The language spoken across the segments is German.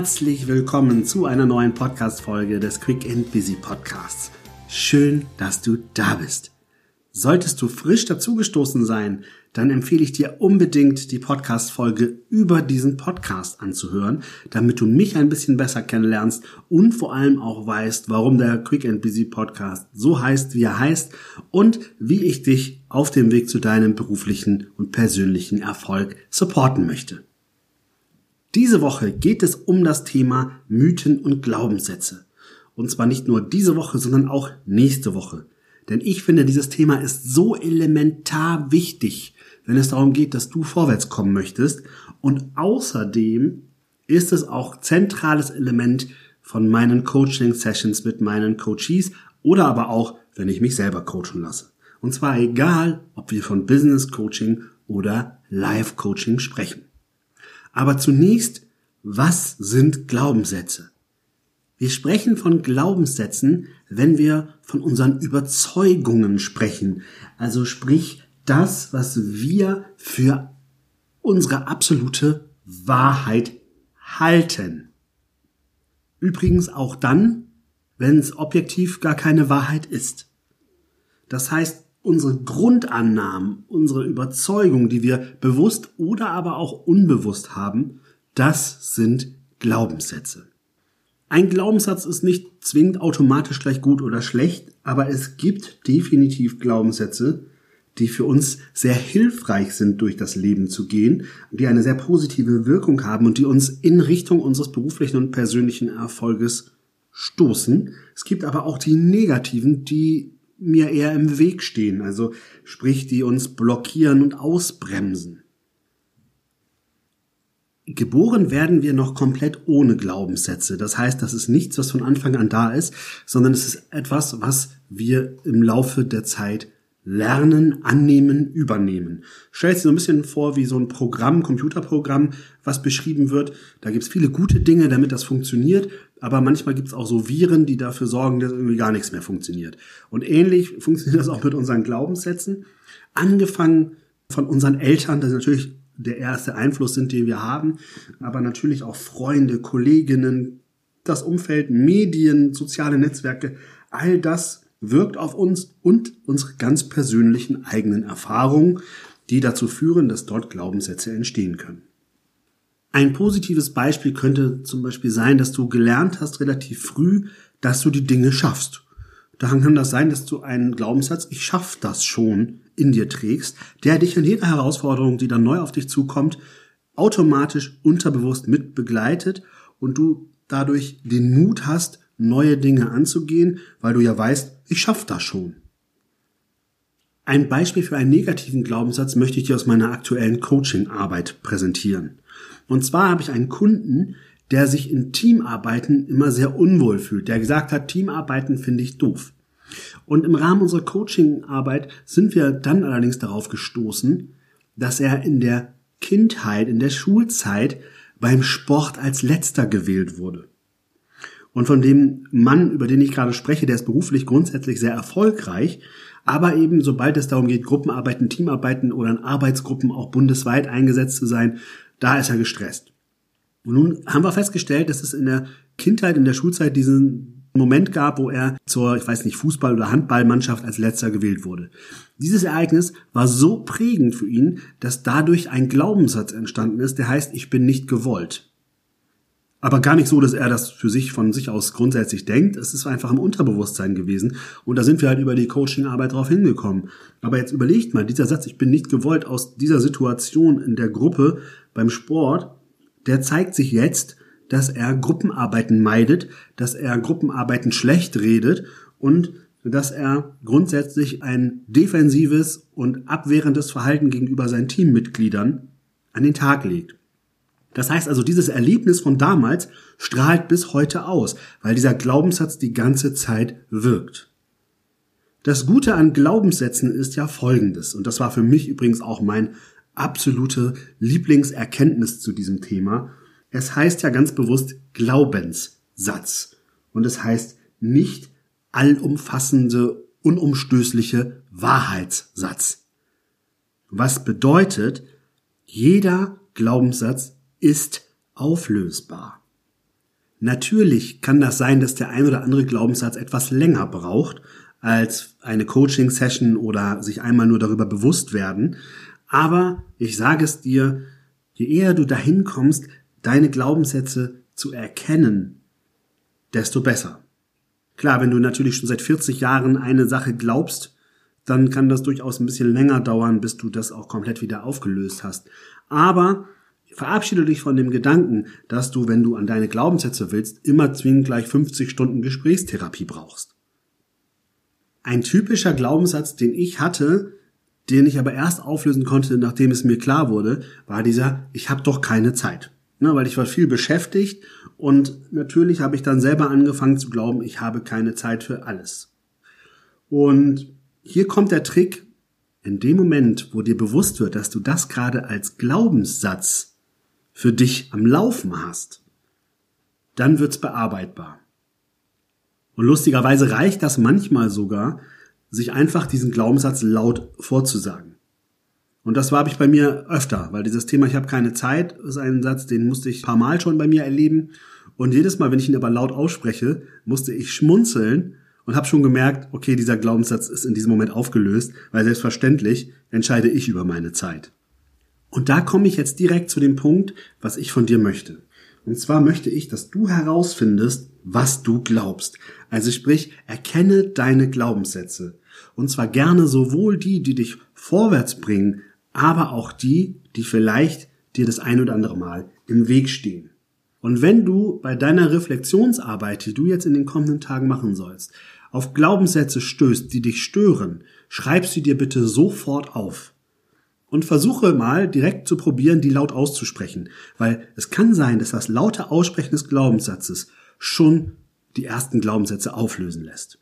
Herzlich willkommen zu einer neuen Podcast-Folge des Quick and Busy Podcasts. Schön, dass du da bist. Solltest du frisch dazugestoßen sein, dann empfehle ich dir unbedingt die Podcast-Folge über diesen Podcast anzuhören, damit du mich ein bisschen besser kennenlernst und vor allem auch weißt, warum der Quick and Busy Podcast so heißt, wie er heißt und wie ich dich auf dem Weg zu deinem beruflichen und persönlichen Erfolg supporten möchte. Diese Woche geht es um das Thema Mythen und Glaubenssätze. Und zwar nicht nur diese Woche, sondern auch nächste Woche. Denn ich finde, dieses Thema ist so elementar wichtig, wenn es darum geht, dass du vorwärts kommen möchtest. Und außerdem ist es auch zentrales Element von meinen Coaching-Sessions mit meinen Coaches oder aber auch, wenn ich mich selber coachen lasse. Und zwar egal, ob wir von Business Coaching oder Life Coaching sprechen. Aber zunächst, was sind Glaubenssätze? Wir sprechen von Glaubenssätzen, wenn wir von unseren Überzeugungen sprechen. Also sprich das, was wir für unsere absolute Wahrheit halten. Übrigens auch dann, wenn es objektiv gar keine Wahrheit ist. Das heißt, unsere Grundannahmen, unsere Überzeugung, die wir bewusst oder aber auch unbewusst haben, das sind Glaubenssätze. Ein Glaubenssatz ist nicht zwingend automatisch gleich gut oder schlecht, aber es gibt definitiv Glaubenssätze, die für uns sehr hilfreich sind, durch das Leben zu gehen, die eine sehr positive Wirkung haben und die uns in Richtung unseres beruflichen und persönlichen Erfolges stoßen. Es gibt aber auch die negativen, die mir eher im Weg stehen, also sprich, die uns blockieren und ausbremsen. Geboren werden wir noch komplett ohne Glaubenssätze. Das heißt, das ist nichts, was von Anfang an da ist, sondern es ist etwas, was wir im Laufe der Zeit lernen, annehmen, übernehmen. Stellt sich so ein bisschen vor wie so ein Programm, Computerprogramm, was beschrieben wird. Da gibt's viele gute Dinge, damit das funktioniert, aber manchmal gibt's auch so Viren, die dafür sorgen, dass irgendwie gar nichts mehr funktioniert. Und ähnlich funktioniert das auch mit unseren Glaubenssätzen. Angefangen von unseren Eltern, das ist natürlich der erste Einfluss sind, den wir haben, aber natürlich auch Freunde, Kolleginnen, das Umfeld, Medien, soziale Netzwerke, all das wirkt auf uns und unsere ganz persönlichen eigenen Erfahrungen, die dazu führen, dass dort Glaubenssätze entstehen können. Ein positives Beispiel könnte zum Beispiel sein, dass du gelernt hast relativ früh, dass du die Dinge schaffst. Daran kann das sein, dass du einen Glaubenssatz, ich schaff das schon, in dir trägst, der dich in jeder Herausforderung, die dann neu auf dich zukommt, automatisch unterbewusst mit begleitet und du dadurch den Mut hast, neue Dinge anzugehen, weil du ja weißt, ich schaff das schon. Ein Beispiel für einen negativen Glaubenssatz möchte ich dir aus meiner aktuellen Coaching-Arbeit präsentieren. Und zwar habe ich einen Kunden, der sich in Teamarbeiten immer sehr unwohl fühlt, der gesagt hat, Teamarbeiten finde ich doof. Und im Rahmen unserer Coaching-Arbeit sind wir dann allerdings darauf gestoßen, dass er in der Kindheit, in der Schulzeit beim Sport als letzter gewählt wurde. Und von dem Mann, über den ich gerade spreche, der ist beruflich grundsätzlich sehr erfolgreich, aber eben sobald es darum geht, Gruppenarbeiten, Teamarbeiten oder in Arbeitsgruppen auch bundesweit eingesetzt zu sein, da ist er gestresst. Und nun haben wir festgestellt, dass es in der Kindheit, in der Schulzeit diesen Moment gab, wo er zur, ich weiß nicht, Fußball- oder Handballmannschaft als letzter gewählt wurde. Dieses Ereignis war so prägend für ihn, dass dadurch ein Glaubenssatz entstanden ist, der heißt, ich bin nicht gewollt. Aber gar nicht so, dass er das für sich von sich aus grundsätzlich denkt. Es ist einfach im Unterbewusstsein gewesen. Und da sind wir halt über die Coachingarbeit drauf hingekommen. Aber jetzt überlegt mal, dieser Satz, ich bin nicht gewollt aus dieser Situation in der Gruppe beim Sport, der zeigt sich jetzt dass er Gruppenarbeiten meidet, dass er Gruppenarbeiten schlecht redet und dass er grundsätzlich ein defensives und abwehrendes Verhalten gegenüber seinen Teammitgliedern an den Tag legt. Das heißt also, dieses Erlebnis von damals strahlt bis heute aus, weil dieser Glaubenssatz die ganze Zeit wirkt. Das Gute an Glaubenssätzen ist ja folgendes, und das war für mich übrigens auch mein absolute Lieblingserkenntnis zu diesem Thema, es heißt ja ganz bewusst Glaubenssatz. Und es heißt nicht allumfassende, unumstößliche Wahrheitssatz. Was bedeutet, jeder Glaubenssatz ist auflösbar. Natürlich kann das sein, dass der ein oder andere Glaubenssatz etwas länger braucht als eine Coaching-Session oder sich einmal nur darüber bewusst werden. Aber ich sage es dir, je eher du dahin kommst, deine Glaubenssätze zu erkennen, desto besser. Klar, wenn du natürlich schon seit 40 Jahren eine Sache glaubst, dann kann das durchaus ein bisschen länger dauern, bis du das auch komplett wieder aufgelöst hast. Aber verabschiede dich von dem Gedanken, dass du, wenn du an deine Glaubenssätze willst, immer zwingend gleich 50 Stunden Gesprächstherapie brauchst. Ein typischer Glaubenssatz, den ich hatte, den ich aber erst auflösen konnte, nachdem es mir klar wurde, war dieser, ich habe doch keine Zeit. Ne, weil ich war viel beschäftigt und natürlich habe ich dann selber angefangen zu glauben, ich habe keine Zeit für alles. Und hier kommt der Trick, in dem Moment, wo dir bewusst wird, dass du das gerade als Glaubenssatz für dich am Laufen hast, dann wird's bearbeitbar. Und lustigerweise reicht das manchmal sogar, sich einfach diesen Glaubenssatz laut vorzusagen. Und das habe ich bei mir öfter, weil dieses Thema, ich habe keine Zeit, ist ein Satz, den musste ich ein paar Mal schon bei mir erleben. Und jedes Mal, wenn ich ihn aber laut ausspreche, musste ich schmunzeln und habe schon gemerkt, okay, dieser Glaubenssatz ist in diesem Moment aufgelöst, weil selbstverständlich entscheide ich über meine Zeit. Und da komme ich jetzt direkt zu dem Punkt, was ich von dir möchte. Und zwar möchte ich, dass du herausfindest, was du glaubst. Also sprich, erkenne deine Glaubenssätze. Und zwar gerne sowohl die, die dich vorwärts bringen, aber auch die, die vielleicht dir das ein oder andere Mal im Weg stehen. Und wenn du bei deiner Reflexionsarbeit, die du jetzt in den kommenden Tagen machen sollst, auf Glaubenssätze stößt, die dich stören, schreib sie dir bitte sofort auf. Und versuche mal direkt zu probieren, die laut auszusprechen, weil es kann sein, dass das laute Aussprechen des Glaubenssatzes schon die ersten Glaubenssätze auflösen lässt.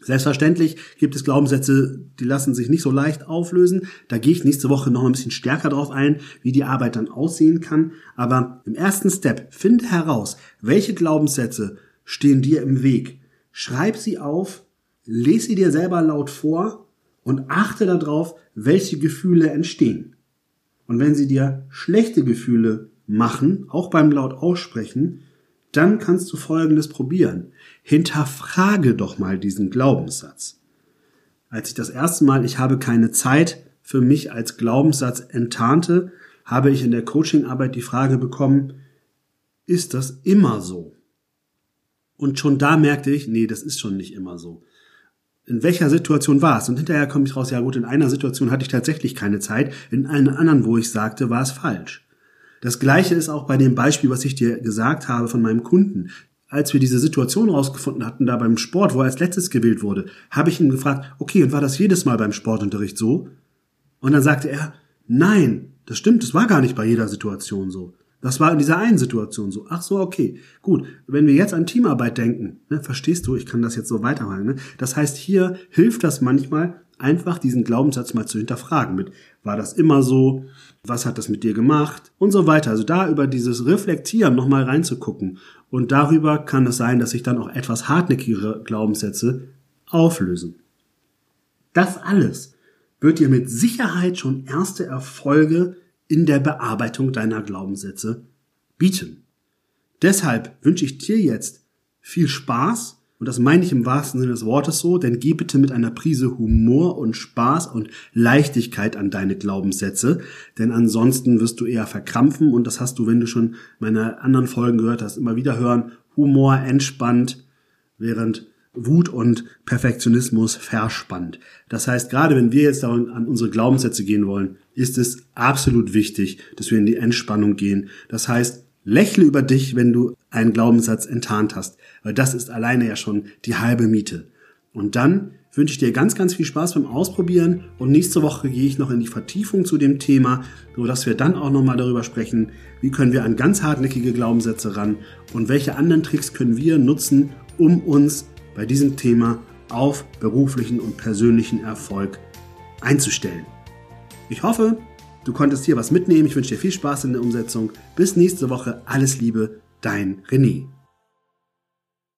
Selbstverständlich gibt es Glaubenssätze, die lassen sich nicht so leicht auflösen. Da gehe ich nächste Woche noch ein bisschen stärker drauf ein, wie die Arbeit dann aussehen kann. Aber im ersten Step finde heraus, welche Glaubenssätze stehen dir im Weg. Schreib sie auf, lese sie dir selber laut vor und achte darauf, welche Gefühle entstehen. Und wenn sie dir schlechte Gefühle machen, auch beim laut aussprechen, dann kannst du Folgendes probieren. Hinterfrage doch mal diesen Glaubenssatz. Als ich das erste Mal Ich habe keine Zeit für mich als Glaubenssatz enttarnte, habe ich in der Coachingarbeit die Frage bekommen, ist das immer so? Und schon da merkte ich, nee, das ist schon nicht immer so. In welcher Situation war es? Und hinterher komme ich raus, ja gut, in einer Situation hatte ich tatsächlich keine Zeit, in einer anderen, wo ich sagte, war es falsch. Das gleiche ist auch bei dem Beispiel, was ich dir gesagt habe von meinem Kunden. Als wir diese Situation rausgefunden hatten, da beim Sport, wo er als letztes gewählt wurde, habe ich ihn gefragt, okay, und war das jedes Mal beim Sportunterricht so? Und dann sagte er, nein, das stimmt, das war gar nicht bei jeder Situation so. Das war in dieser einen Situation so. Ach so, okay. Gut. Wenn wir jetzt an Teamarbeit denken, ne, verstehst du, ich kann das jetzt so weitermachen. Ne? Das heißt, hier hilft das manchmal, einfach diesen Glaubenssatz mal zu hinterfragen mit, war das immer so? Was hat das mit dir gemacht? Und so weiter. Also da über dieses Reflektieren nochmal reinzugucken. Und darüber kann es sein, dass sich dann auch etwas hartnäckigere Glaubenssätze auflösen. Das alles wird dir mit Sicherheit schon erste Erfolge in der Bearbeitung deiner Glaubenssätze bieten. Deshalb wünsche ich dir jetzt viel Spaß und das meine ich im wahrsten Sinne des Wortes so, denn geh bitte mit einer Prise Humor und Spaß und Leichtigkeit an deine Glaubenssätze, denn ansonsten wirst du eher verkrampfen und das hast du, wenn du schon meine anderen Folgen gehört hast, immer wieder hören. Humor entspannt, während Wut und Perfektionismus verspannt. Das heißt, gerade wenn wir jetzt an unsere Glaubenssätze gehen wollen, ist es absolut wichtig, dass wir in die Entspannung gehen. Das heißt, Lächle über dich, wenn du einen Glaubenssatz enttarnt hast, weil das ist alleine ja schon die halbe Miete. Und dann wünsche ich dir ganz, ganz viel Spaß beim Ausprobieren und nächste Woche gehe ich noch in die Vertiefung zu dem Thema, so dass wir dann auch nochmal darüber sprechen, wie können wir an ganz hartnäckige Glaubenssätze ran und welche anderen Tricks können wir nutzen, um uns bei diesem Thema auf beruflichen und persönlichen Erfolg einzustellen. Ich hoffe, Du konntest hier was mitnehmen. Ich wünsche dir viel Spaß in der Umsetzung. Bis nächste Woche. Alles Liebe, dein René.